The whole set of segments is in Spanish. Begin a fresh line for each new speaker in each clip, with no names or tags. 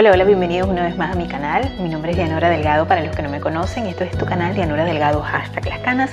Hola, hola, bienvenidos una vez más a mi canal. Mi nombre es Dianora Delgado, para los que no me conocen. Esto es tu canal Dianora Delgado, hashtag las canas.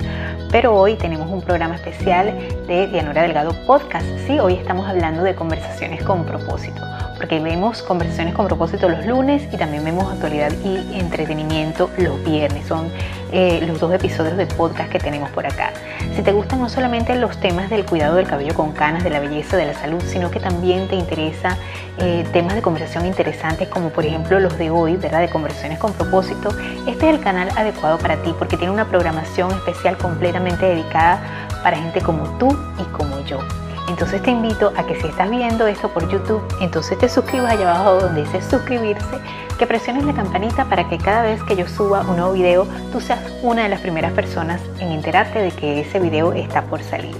Pero hoy tenemos un programa especial de Dianora Delgado Podcast. Sí, hoy estamos hablando de conversaciones con propósito porque vemos conversaciones con propósito los lunes y también vemos actualidad y entretenimiento los viernes. Son eh, los dos episodios de podcast que tenemos por acá. Si te gustan no solamente los temas del cuidado del cabello con canas, de la belleza, de la salud, sino que también te interesa eh, temas de conversación interesantes como por ejemplo los de hoy, ¿verdad? De conversaciones con propósito, este es el canal adecuado para ti porque tiene una programación especial completamente dedicada para gente como tú y como yo. Entonces te invito a que si estás viendo esto por YouTube, entonces te suscribas allá abajo donde dice suscribirse, que presiones la campanita para que cada vez que yo suba un nuevo video, tú seas una de las primeras personas en enterarte de que ese video está por salir.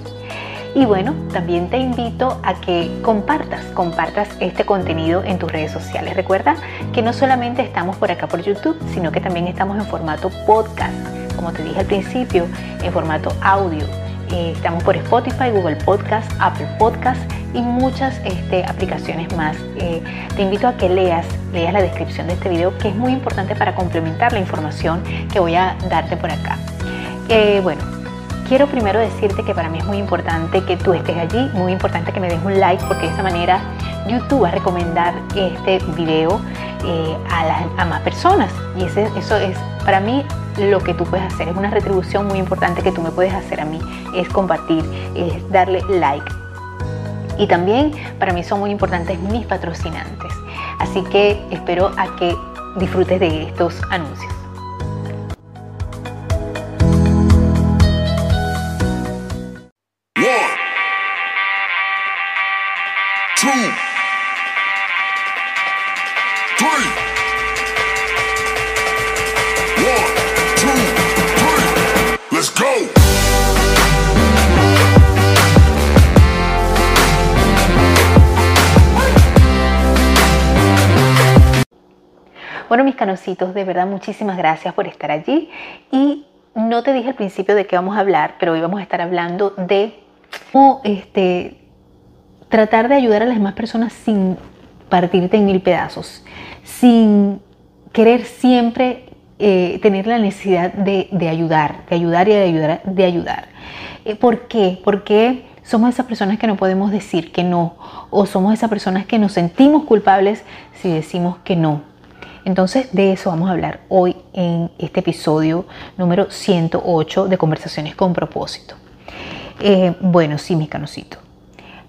Y bueno, también te invito a que compartas, compartas este contenido en tus redes sociales. Recuerda que no solamente estamos por acá por YouTube, sino que también estamos en formato podcast, como te dije al principio, en formato audio eh, estamos por Spotify, Google Podcast, Apple Podcast y muchas este, aplicaciones más. Eh, te invito a que leas, leas la descripción de este video que es muy importante para complementar la información que voy a darte por acá. Eh, bueno, quiero primero decirte que para mí es muy importante que tú estés allí, muy importante que me des un like porque de esa manera YouTube va a recomendar este video a, a, más personas y eso es para mí lo que tú puedes hacer. Es una retribución muy importante que tú me puedes hacer a mí. Es compartir, es darle like. Y también para mí son muy importantes mis patrocinantes. Así que espero a que disfrutes de estos anuncios. De verdad muchísimas gracias por estar allí. Y no te dije al principio de qué vamos a hablar, pero hoy vamos a estar hablando de cómo este, tratar de ayudar a las demás personas sin partirte en mil pedazos, sin querer siempre eh, tener la necesidad de, ayudar, de ayudar y de ayudar, de ayudar. Eh, ¿Por qué? Porque somos esas personas que no podemos decir que no, o somos esas personas que nos sentimos culpables si decimos que no. Entonces de eso vamos a hablar hoy en este episodio número 108 de Conversaciones con propósito. Eh, bueno, sí, mis canositos.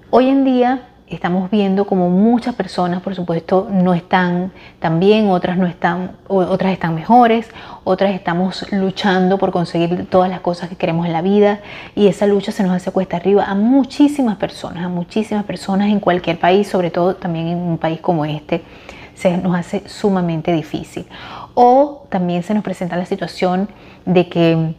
Hoy en día estamos viendo como muchas personas, por supuesto, no están tan bien, otras no están, otras están mejores, otras estamos luchando por conseguir todas las cosas que queremos en la vida y esa lucha se nos hace cuesta arriba a muchísimas personas, a muchísimas personas en cualquier país, sobre todo también en un país como este se nos hace sumamente difícil. O también se nos presenta la situación de que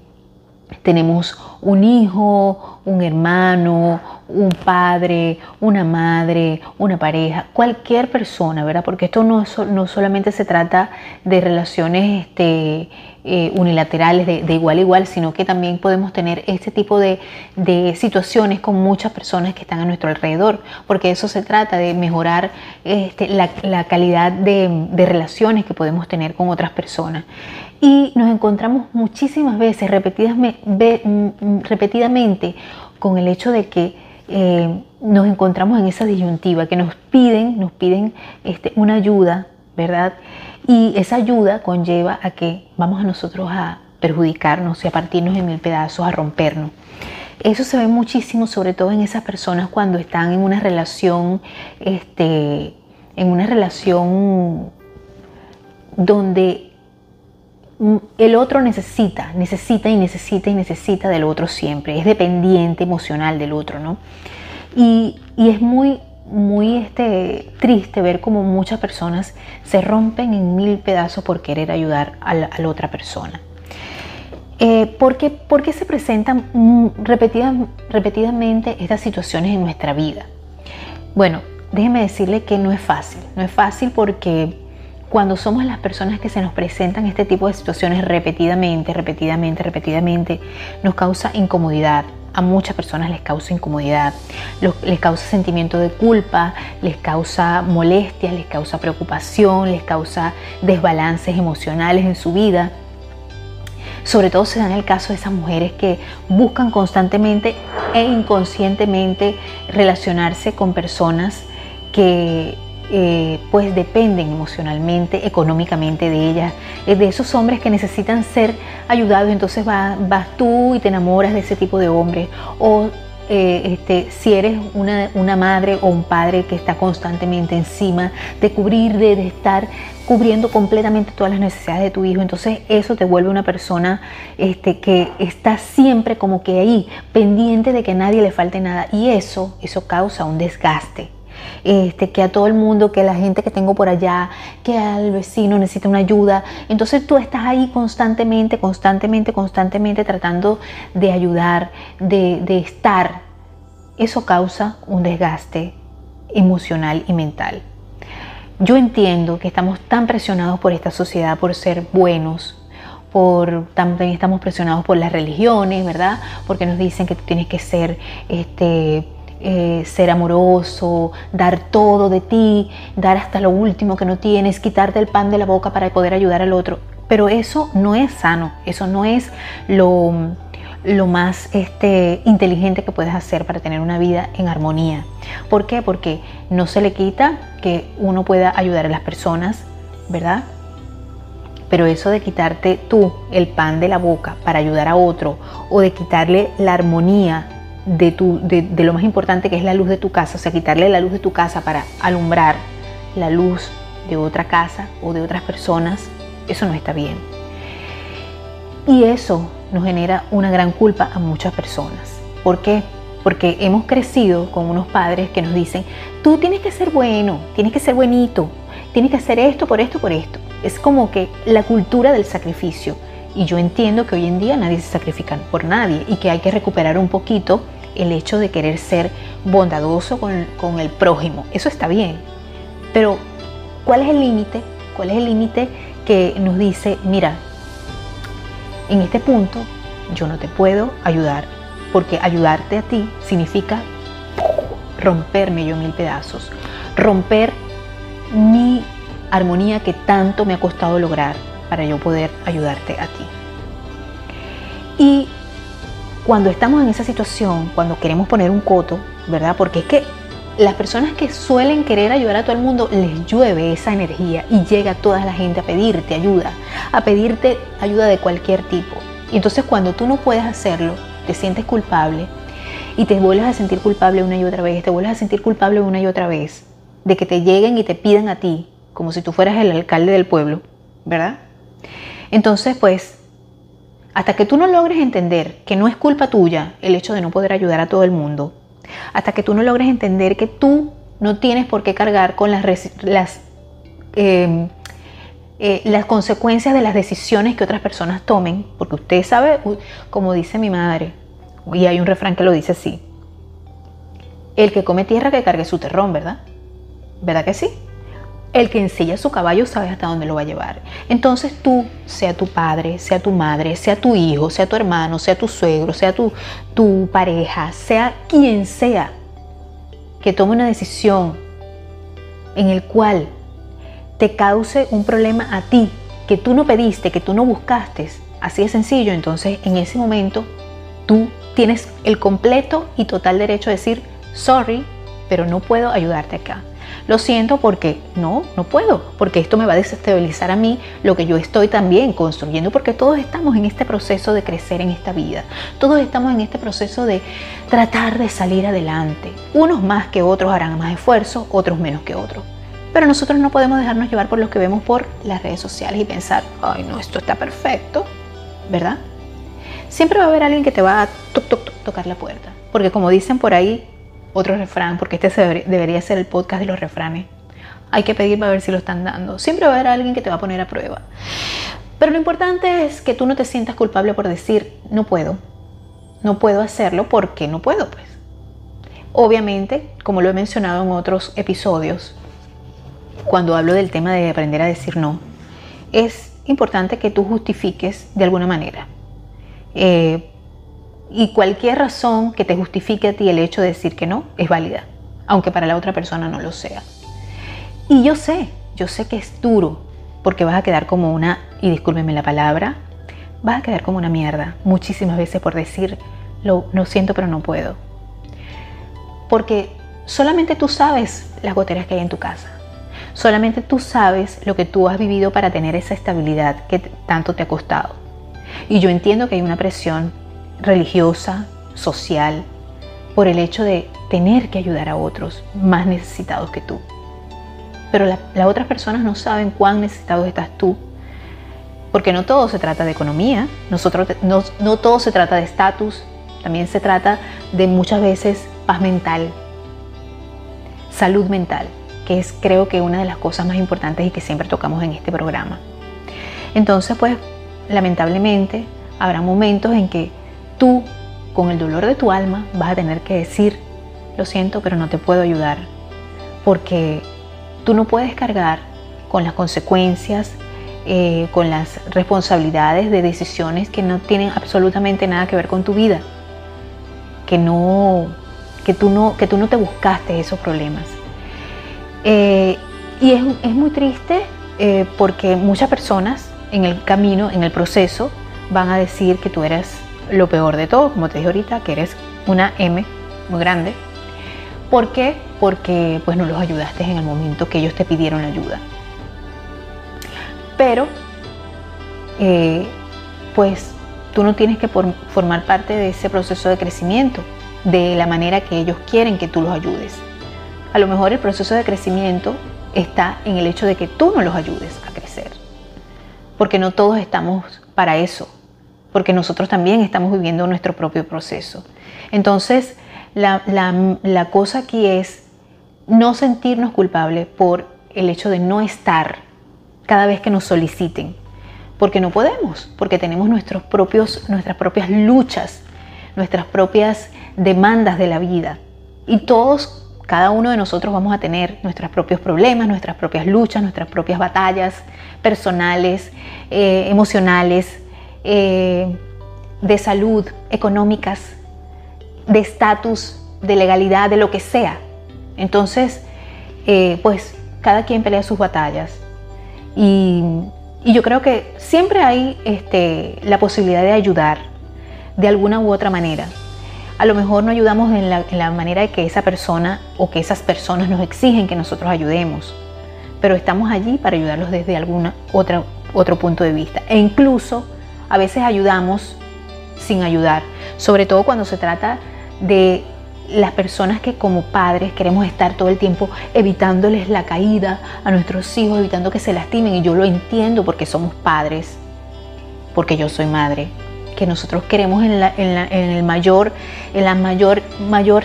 tenemos un hijo, un hermano, un padre, una madre, una pareja, cualquier persona, ¿verdad? Porque esto no, no solamente se trata de relaciones este, eh, unilaterales de, igual a igual, sino que también podemos tener este tipo de, situaciones con muchas personas que están a nuestro alrededor, porque eso se trata de mejorar este, la, calidad de, de relaciones que podemos tener con otras personas. Y nos encontramos muchísimas veces, repetidamente, con el hecho de que eh, nos encontramos en esa disyuntiva, que nos piden, nos piden este, una ayuda, ¿verdad? Y esa ayuda conlleva a que vamos a nosotros a perjudicarnos y a partirnos en mil pedazos, a rompernos. Eso se ve muchísimo, sobre todo en esas personas cuando están en una relación, este, en una relación donde el otro necesita, necesita y necesita y necesita del otro siempre, es dependiente emocional del otro, ¿no? Y, es muy, muy este, triste ver cómo muchas personas se rompen en mil pedazos por querer ayudar a la, otra persona. Eh, ¿por, qué, se presentan repetidamente estas situaciones en nuestra vida? Bueno, déjeme decirle que no es fácil. No es fácil porque cuando somos las personas que se nos presentan este tipo de situaciones repetidamente, repetidamente, repetidamente, nos causa incomodidad, a muchas personas les causa incomodidad, les causa sentimiento de culpa, les causa molestia, les causa preocupación, les causa desbalances emocionales en su vida. Sobre todo se da en el caso de esas mujeres que buscan constantemente e inconscientemente relacionarse con personas que eh, pues dependen emocionalmente, económicamente de ellas, eh, de esos hombres que necesitan ser ayudados, entonces vas, tú y te enamoras de ese tipo de hombre, o eh, este, si eres una, madre o un padre que está constantemente encima de cubrir, de, estar cubriendo completamente todas las necesidades de tu hijo, entonces eso te vuelve una persona este, que está siempre como que ahí, pendiente de que nadie le falte nada, y eso, eso causa un desgaste este, que a todo el mundo, que la gente que tengo por allá, que al vecino necesita una ayuda. Entonces tú estás ahí constantemente, constantemente, constantemente tratando de ayudar, de, de estar. Eso causa un desgaste emocional y mental. Yo entiendo que estamos tan presionados por esta sociedad por ser buenos, por, también estamos presionados por las religiones, ¿verdad? Porque nos dicen que tú tienes que ser este, eh, ser amoroso, dar todo de ti, dar hasta lo último que no tienes, quitarte el pan de la boca para poder ayudar al otro. Pero eso no es sano, eso no es lo, lo más este, inteligente que puedes hacer para tener una vida en armonía. ¿Por qué? Porque no se le quita que uno pueda ayudar a las personas, ¿verdad? Pero eso de quitarte tú el pan de la boca para ayudar a otro o de quitarle la armonía de, tu, de, lo más importante que es la luz de tu casa, o sea, quitarle la luz de tu casa para alumbrar la luz de otra casa o de otras personas, eso no está bien. Y eso nos genera una gran culpa a muchas personas. ¿Por qué? Porque hemos crecido con unos padres que nos dicen, tú tienes que ser bueno, tienes que ser buenito, tienes que hacer esto por esto, por esto. Es como que la cultura del sacrificio. Y yo entiendo que hoy en día nadie se sacrifica por nadie y que hay que recuperar un poquito el hecho de querer ser bondadoso con, el prójimo. Eso está bien. Pero, ¿cuál es el límite? ¿Cuál es el límite que nos dice, mira, en este punto yo no te puedo ayudar, porque ayudarte a ti significa romperme yo en mil pedazos, romper mi armonía que tanto me ha costado lograr para yo poder ayudarte a ti. Y cuando estamos en esa situación, cuando queremos poner un coto, ¿verdad? Porque es que las personas que suelen querer ayudar a todo el mundo les llueve esa energía y llega toda la gente a pedirte ayuda, a pedirte ayuda de cualquier tipo. Y entonces cuando tú no puedes hacerlo, te sientes culpable y te vuelves a sentir culpable una y otra vez, te vuelves a sentir culpable una y otra vez de que te lleguen y te pidan a ti, como si tú fueras el alcalde del pueblo, ¿verdad? Entonces, pues hasta que tú no logres entender que no es culpa tuya el hecho de no poder ayudar a todo el mundo, hasta que tú no logres entender que tú no tienes por qué cargar con las, las, em, eh, las consecuencias de las decisiones que otras personas tomen, porque usted sabe, como dice mi madre, y hay un refrán que lo dice así, el que come tierra que cargue su terrón, ¿verdad? ¿Verdad que sí? El que ensilla su caballo sabe hasta dónde lo va a llevar. Entonces tú, sea tu padre, sea tu madre, sea tu hijo, sea tu hermano, sea tu suegro, sea tu, tu pareja, sea quien sea, que tome una decisión en el cual te cause un problema a ti, que tú no pediste, que tú no buscaste, así de sencillo, entonces en ese momento tú tienes el completo y total derecho a decir, sorry, pero no puedo ayudarte acá. Lo siento porque no, no puedo, porque esto me va a desestabilizar a mí lo que yo estoy también construyendo, porque todos estamos en este proceso de crecer en esta vida, todos estamos en este proceso de tratar de salir adelante. Unos más que otros harán más esfuerzo, otros menos que otros. Pero nosotros no podemos dejarnos llevar por lo que vemos por las redes sociales y pensar, ay no, esto está perfecto, ¿verdad? Siempre va a haber alguien que te va a tocar la puerta, porque como dicen por ahí, otro refrán, porque este debería ser el podcast de los refranes. Hay que pedir para ver si lo están dando. Siempre va a haber alguien que te va a poner a prueba. Pero lo importante es que tú no te sientas culpable por decir, no puedo. No puedo hacerlo porque no puedo, pues. Obviamente, como lo he mencionado en otros episodios, cuando hablo del tema de aprender a decir no, es importante que tú justifiques de alguna manera. Eh, Y cualquier razón que te justifique a ti el hecho de decir que no es válida, aunque para la otra persona no lo sea. Y yo sé, yo sé que es duro, porque vas a quedar como una, y discúlpeme la palabra, vas a quedar como una mierda muchísimas veces por decir, lo, lo siento pero no puedo. Porque solamente tú sabes las goteras que hay en tu casa. Solamente tú sabes lo que tú has vivido para tener esa estabilidad que tanto te ha costado. Y yo entiendo que hay una presión religiosa, social, por el hecho de tener que ayudar a otros más necesitados que tú. Pero las otras personas no saben cuán necesitado estás tú. Porque no todo se trata de economía, Nosotros, no, no todo se trata de estatus, también se trata de muchas veces paz mental, salud mental, que es creo que una de las cosas más importantes y que siempre tocamos en este programa. Entonces, pues, lamentablemente, habrá momentos en que tú, con el dolor de tu alma, vas a tener que decir, lo siento, pero no te puedo ayudar, porque tú no puedes cargar con las consecuencias, eh, con las responsabilidades de decisiones que no tienen absolutamente nada que ver con tu vida, que no, que tú no, que tú no te buscaste esos problemas. Eh, y es, es, muy triste eh, porque muchas personas en el camino, en el proceso, van a decir que tú eres lo peor de todo, como te dije ahorita, que eres una M muy grande. ¿Por qué? Porque pues no los ayudaste en el momento que ellos te pidieron ayuda. Pero, eh, pues tú no tienes que formar parte de ese proceso de crecimiento de la manera que ellos quieren que tú los ayudes. A lo mejor el proceso de crecimiento está en el hecho de que tú no los ayudes a crecer. Porque no todos estamos para eso porque nosotros también estamos viviendo nuestro propio proceso. Entonces, la, cosa aquí es no sentirnos culpables por el hecho de no estar cada vez que nos soliciten, porque no podemos, porque tenemos nuestros propios, nuestras propias luchas, nuestras propias demandas de la vida. Y todos, cada uno de nosotros vamos a tener nuestros propios problemas, nuestras propias luchas, nuestras propias batallas personales, eh, emocionales, eh, de salud, económicas, de estatus, de legalidad, de lo que sea. Entonces, eh, pues cada quien pelea sus batallas. Y, yo creo que siempre hay este, la posibilidad de ayudar de alguna u otra manera. A lo mejor no ayudamos en la, en la manera de que esa persona o que esas personas nos exigen que nosotros ayudemos, pero estamos allí para ayudarlos desde algún otro punto de vista. E incluso a veces ayudamos sin ayudar, sobre todo cuando se trata de las personas que como padres queremos estar todo el tiempo evitándoles la caída a nuestros hijos, evitando que se lastimen. Y yo lo entiendo porque somos padres, porque yo soy madre, que nosotros queremos en, el mayor, en la mayor, mayor,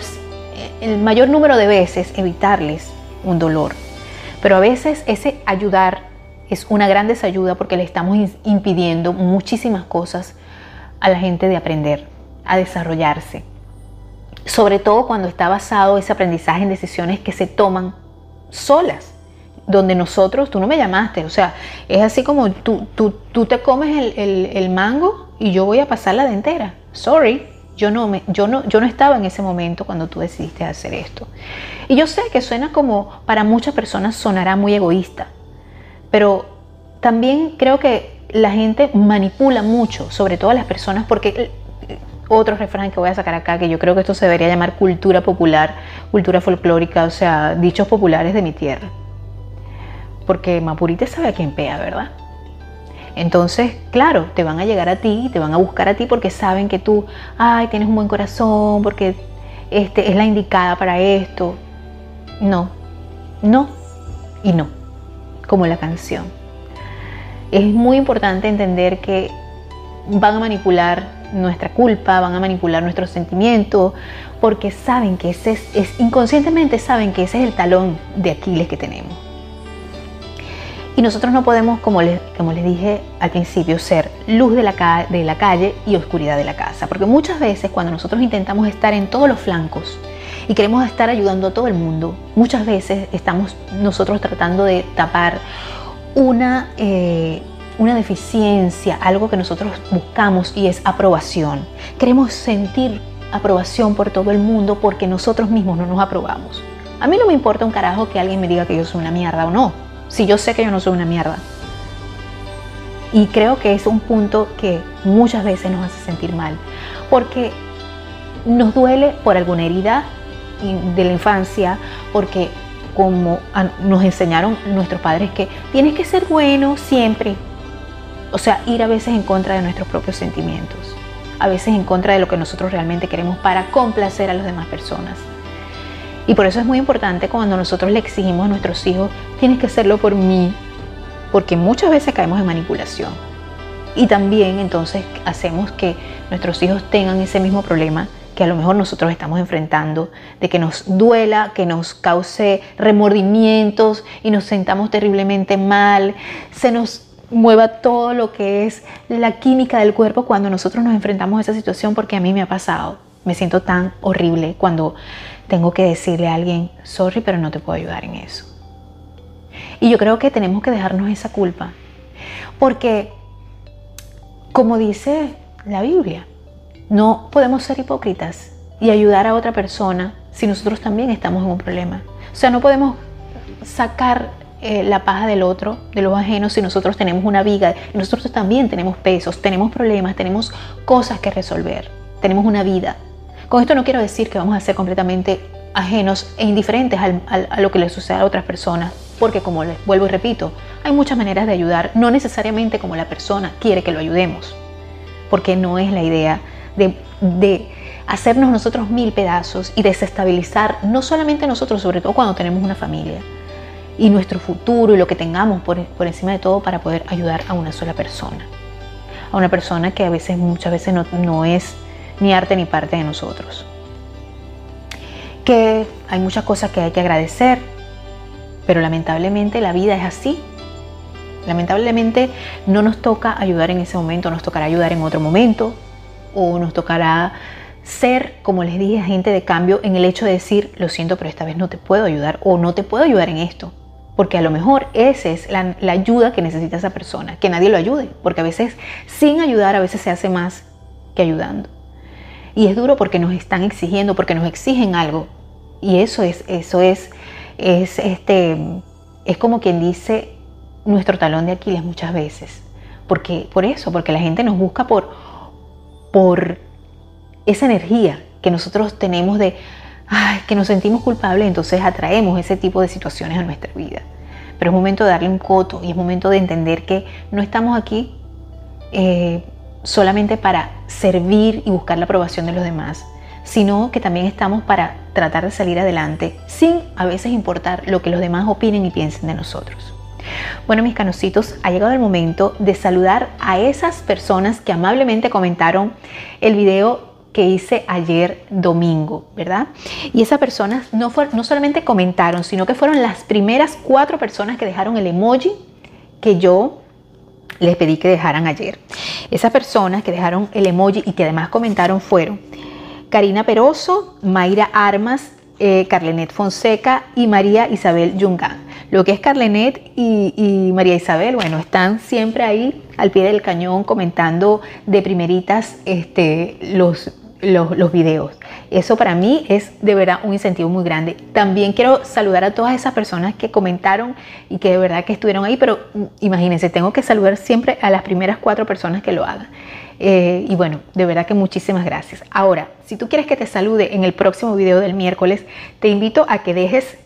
el mayor número de veces evitarles un dolor. Pero a veces ese ayudar es una gran desayuda porque le estamos impidiendo muchísimas cosas a la gente de aprender, a desarrollarse. Sobre todo cuando está basado ese aprendizaje en decisiones que se toman solas, donde nosotros, tú no me llamaste, o sea, es así como tú, tú, te comes el, mango y yo voy a pasar la dentera. Sorry, yo no, me, yo, no, yo no estaba en ese momento cuando tú decidiste hacer esto. Y yo sé que suena como, para muchas personas sonará muy egoísta, pero también creo que la gente manipula mucho, sobre todo las personas, porque eh, otro refrán que voy a sacar acá, que yo creo que esto se debería llamar cultura popular, cultura folclórica, o sea, dichos populares de mi tierra. Porque Mapurite sabe a quién pea, ¿verdad? Entonces, claro, te van a llegar a ti, te van a buscar a ti porque saben que tú, ay, tienes un buen corazón, porque este, es la indicada para esto. No, no y no como la canción. Es muy importante entender que van a manipular nuestra culpa, van a manipular nuestros sentimientos, porque saben que ese es, inconscientemente saben que ese es el talón de Aquiles que tenemos. Y nosotros no podemos, como les, como les dije al principio, ser luz de la, de la calle y oscuridad de la casa. Porque muchas veces cuando nosotros intentamos estar en todos los flancos, y queremos estar ayudando a todo el mundo, muchas veces estamos nosotros tratando de tapar una, eh, una deficiencia, algo que nosotros buscamos y es aprobación. Queremos sentir aprobación por todo el mundo porque nosotros mismos no nos aprobamos. A mí no me importa un carajo que alguien me diga que yo soy una mierda o no, si yo sé que yo no soy una mierda. Y creo que es un punto que muchas veces nos hace sentir mal, porque nos duele por alguna herida de la infancia, porque como nos enseñaron nuestros padres que tienes que ser bueno siempre. O sea, ir a veces en contra de nuestros propios sentimientos, a veces en contra de lo que nosotros realmente queremos para complacer a las demás personas. Y por eso es muy importante cuando nosotros le exigimos a nuestros hijos, tienes que hacerlo por mí, porque muchas veces caemos en manipulación. Y también entonces hacemos que nuestros hijos tengan ese mismo problema que a lo mejor nosotros estamos enfrentando, de que nos duela, que nos cause remordimientos y nos sentamos terriblemente mal, se nos mueva todo lo que es la química del cuerpo cuando nosotros nos enfrentamos a esa situación, porque a mí me ha pasado. Me siento tan horrible cuando tengo que decirle a alguien, sorry, pero no te puedo ayudar en eso. Y yo creo que tenemos que dejarnos esa culpa, porque como dice la Biblia, no podemos ser hipócritas y ayudar a otra persona si nosotros también estamos en un problema. O sea, no podemos sacar eh, la paja del otro, de los ajenos, si nosotros tenemos una viga. Nosotros también tenemos pesos, tenemos problemas, tenemos cosas que resolver, tenemos una vida. Con esto no quiero decir que vamos a ser completamente ajenos e indiferentes a lo que le sucede a otras personas, porque como les vuelvo y repito, hay muchas maneras de ayudar, no necesariamente como la persona quiere que lo ayudemos, porque no es la idea de, hacernos nosotros mil pedazos y desestabilizar no solamente nosotros, sobre todo cuando tenemos una familia, y nuestro futuro y lo que tengamos por, encima de todo para poder ayudar a una sola persona. A una persona que a veces, muchas veces no, no es ni arte ni parte de nosotros. Que hay muchas cosas que hay que agradecer, pero lamentablemente la vida es así. Lamentablemente no nos toca ayudar en ese momento, nos tocará ayudar en otro momento, o nos tocará ser, como les dije, agente de cambio en el hecho de decir, lo siento, pero esta vez no te puedo ayudar o no te puedo ayudar en esto. Porque a lo mejor esa es la, ayuda que necesita esa persona, que nadie lo ayude, porque a veces sin ayudar a veces se hace más que ayudando. Y es duro porque nos están exigiendo, porque nos exigen algo. Y eso es, eso es, es, este, es como quien dice nuestro talón de Aquiles muchas veces. Porque, por eso, porque la gente nos busca por, por esa energía que nosotros tenemos de que nos sentimos culpables, entonces atraemos ese tipo de situaciones a nuestra vida. Pero es momento de darle un coto y es momento de entender que no estamos aquí eh, solamente para servir y buscar la aprobación de los demás, sino que también estamos para tratar de salir adelante sin a veces importar lo que los demás opinen y piensen de nosotros. Bueno, mis canositos, ha llegado el momento de saludar a esas personas que amablemente comentaron el video que hice ayer domingo, ¿verdad? Y esas personas no, no solamente comentaron, sino que fueron las primeras cuatro personas que dejaron el emoji que yo les pedí que dejaran ayer. Esas personas que dejaron el emoji y que además comentaron fueron Karina Peroso, Mayra Armas, eh, Carlenet Fonseca y María Isabel Yungán. Lo que es Carlenet y, María Isabel, bueno, están siempre ahí al pie del cañón comentando de primeritas este, los, los, videos. Eso para mí es de verdad un incentivo muy grande. También quiero saludar a todas esas personas que comentaron y que de verdad que estuvieron ahí, pero mm, imagínense, tengo que saludar siempre a las primeras cuatro personas que lo hagan. Eh, y bueno, de verdad que muchísimas gracias. Ahora, si tú quieres que te salude en el próximo video del miércoles, te invito a que dejes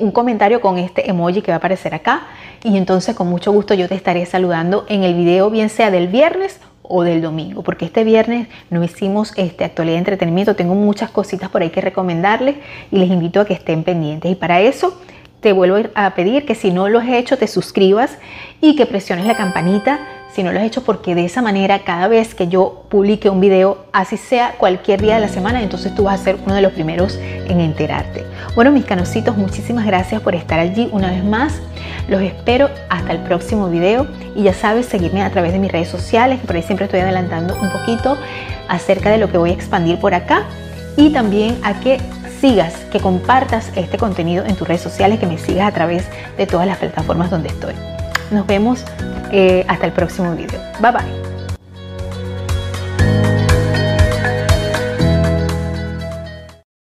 un comentario con este emoji que va a aparecer acá. Y entonces con mucho gusto yo te estaré saludando en el video bien sea del viernes o del domingo, porque este viernes no hicimos este actualidad de entretenimiento, tengo muchas cositas por ahí que recomendarles y les invito a que estén pendientes. Y para eso te vuelvo a pedir que si no lo has hecho te suscribas y que presiones la campanita si no lo has hecho porque de esa manera cada vez que yo publique un video, así sea cualquier día de la semana, entonces tú vas a ser uno de los primeros en enterarte. Bueno, mis canositos, muchísimas gracias por estar allí una vez más. Los espero hasta el próximo video y ya sabes seguirme a través de mis redes sociales, que por ahí siempre estoy adelantando un poquito acerca de lo que voy a expandir por acá y también a que sigas, que compartas este contenido en tus redes sociales, que me sigas a través de todas las plataformas donde estoy. Nos vemos eh, hasta el próximo video. Bye bye.